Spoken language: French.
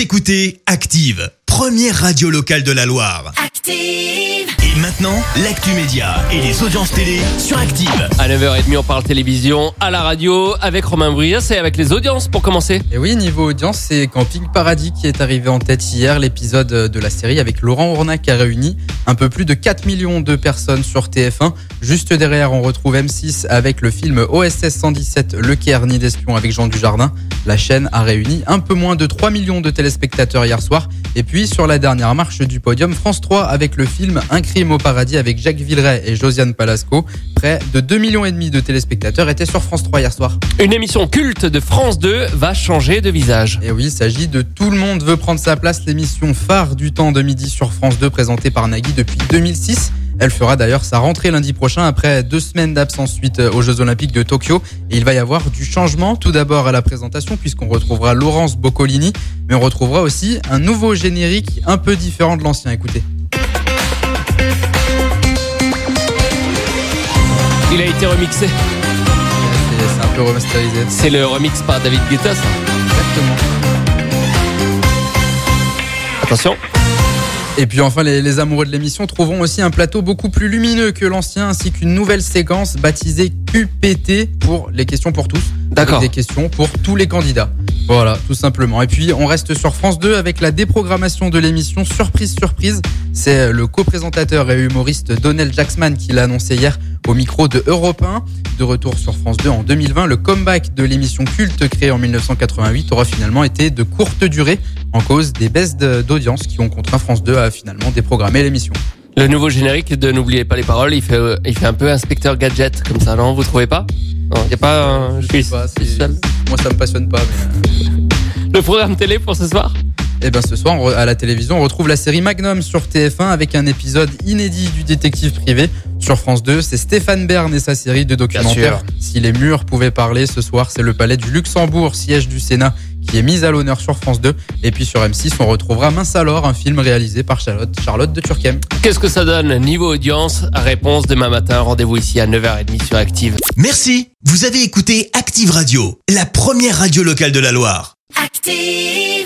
Vous écoutez Active, première radio locale de la Loire. Active. Et maintenant, l'actu média et les audiences télé sur Active. À 9h30, on parle télévision, à la radio, avec Romain Brias et avec les audiences pour commencer. Et oui, niveau audience, c'est Camping Paradis qui est arrivé en tête hier, l'épisode de la série avec Laurent Ournac qui a réuni un peu plus de 4 millions de personnes sur TF1. Juste derrière, on retrouve M6 avec le film OSS 117, Le Caire, Nid d'espion avec Jean Dujardin. La chaîne a réuni un peu moins de 3 millions de téléspectateurs hier soir. Et puis, sur la dernière marche du podium, France 3 avec le film Un crime au paradis avec Jacques Villeray et Josiane Palasco. Près de 2 millions et demi de téléspectateurs étaient sur France 3 hier soir. Une émission culte de France 2 va changer de visage. Et oui, il s'agit de Tout le monde veut prendre sa place, l'émission phare du temps de midi sur France 2 présentée par Nagui depuis 2006. Elle fera d'ailleurs sa rentrée lundi prochain après deux semaines d'absence suite aux Jeux Olympiques de Tokyo. Et il va y avoir du changement tout d'abord à la présentation puisqu'on retrouvera Laurence Boccolini, mais on retrouvera aussi un nouveau générique un peu différent de l'ancien. Écoutez. Il a été remixé. C'est un peu remasterisé. C'est le remix par David Guetta, ça. Exactement. Attention. Et puis enfin, les, amoureux de l'émission trouveront aussi un plateau beaucoup plus lumineux que l'ancien, ainsi qu'une nouvelle séquence baptisée QPT pour les questions pour tous. D'accord. Des questions pour tous les candidats. Voilà, tout simplement. Et puis, on reste sur France 2 avec la déprogrammation de l'émission Surprise Surprise. C'est le co-présentateur et humoriste Donnell Jacksman qui l'a annoncé hier au micro de Europe 1. De retour sur France 2 en 2020, le comeback de l'émission culte créée en 1988 aura finalement été de courte durée en cause des baisses d'audience qui ont contraint France 2 à finalement déprogrammer l'émission. Le nouveau générique de N'oubliez pas les paroles, il fait, euh, il fait un peu inspecteur gadget comme ça, non Vous trouvez pas? Non, y a pas un... Je suis, sais pas, je suis c'est- seul. Moi, ça me passionne pas, mais. euh, Le programme télé pour ce soir? Eh ben ce soir, à la télévision, on retrouve la série Magnum sur TF1 avec un épisode inédit du détective privé. Sur France 2, c'est Stéphane Bern et sa série de documentaires. Si les murs pouvaient parler, ce soir, c'est le palais du Luxembourg, siège du Sénat, qui est mis à l'honneur sur France 2. Et puis sur M6, on retrouvera Mince alors, un film réalisé par Charlotte, Charlotte de Turquem. Qu'est-ce que ça donne niveau audience? Réponse demain matin, rendez-vous ici à 9h30 sur Active. Merci. Vous avez écouté Active Radio, la première radio locale de la Loire. Active.